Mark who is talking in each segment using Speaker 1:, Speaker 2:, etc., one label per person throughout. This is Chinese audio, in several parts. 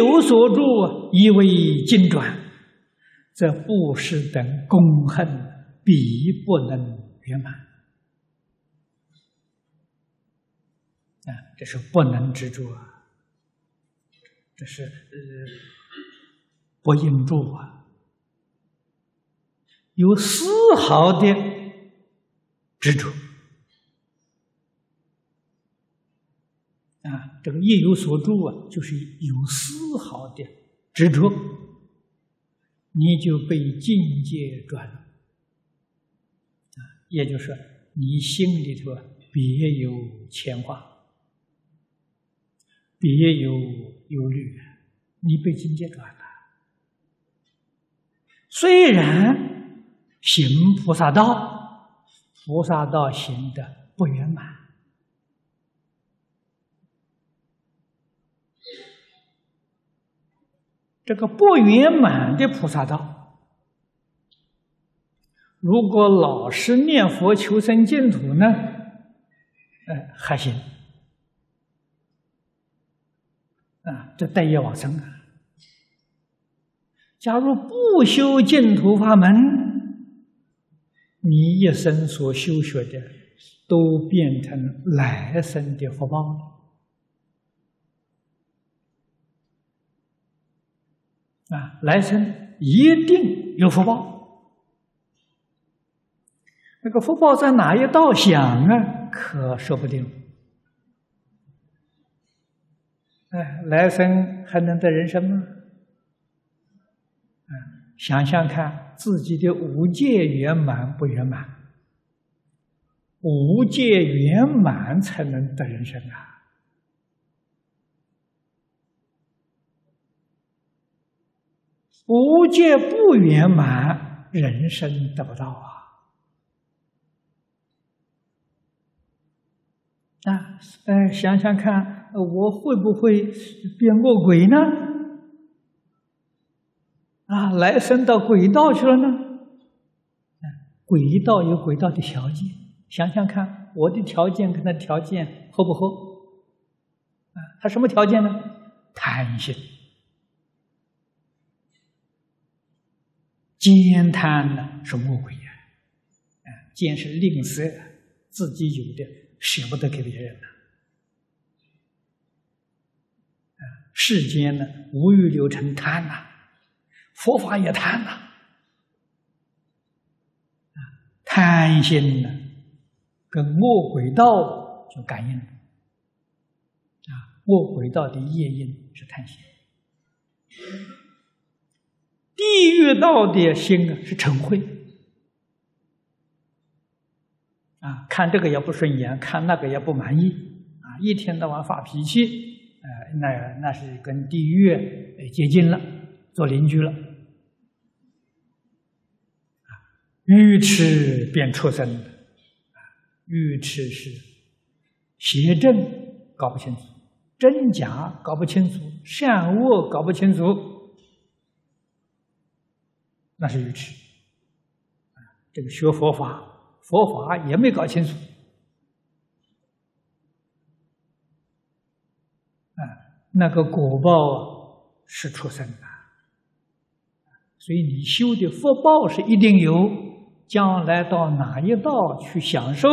Speaker 1: 有所住，以为经转，则布施等功恨必不能圆满。啊，这是不能执着啊，这是呃不应住啊，有丝毫的执着。啊，这个业有所住啊，就是有丝毫的执着，你就被境界转了。啊，也就是你心里头别有牵挂，别有忧虑，你被境界转了。虽然行菩萨道，菩萨道行的不圆满。这个不圆满的菩萨道，如果老实念佛求生净土呢，哎，还行啊，这待业往生啊。假如不修净土法门，你一生所修学的都变成来生的福报了。啊，来生一定有福报。那个福报在哪一道享啊？可说不定。哎，来生还能得人生吗？想想看，自己的五界圆满不圆满？五界圆满才能得人生啊。无戒不圆满，人生得不到啊！啊，哎，想想看，我会不会变过鬼呢？啊，来生到鬼道去了呢？鬼道有鬼道的条件，想想看，我的条件跟他条件合不合？啊，他什么条件呢？贪心。奸贪呢是魔鬼呀，啊，奸是吝啬，自己有的舍不得给别人了，啊，世间呢无欲流成贪呐，佛法也贪呐，啊，贪心呢跟魔鬼道就感应了，啊，魔鬼道的业因是贪心。道的心啊是嗔恚啊，看这个也不顺眼，看那个也不满意啊，一天到晚发脾气，呃，那那是跟地狱接近了，做邻居了啊。愚痴便出生啊，愚痴是邪正搞不清楚，真假搞不清楚，善恶搞不清楚。那是愚痴，这个学佛法，佛法也没搞清楚，啊，那个果报是出生的，所以你修的福报是一定有，将来到哪一道去享受，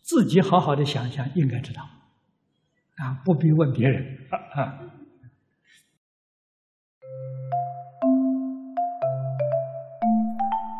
Speaker 1: 自己好好的想想，应该知道，啊，不必问别人，啊。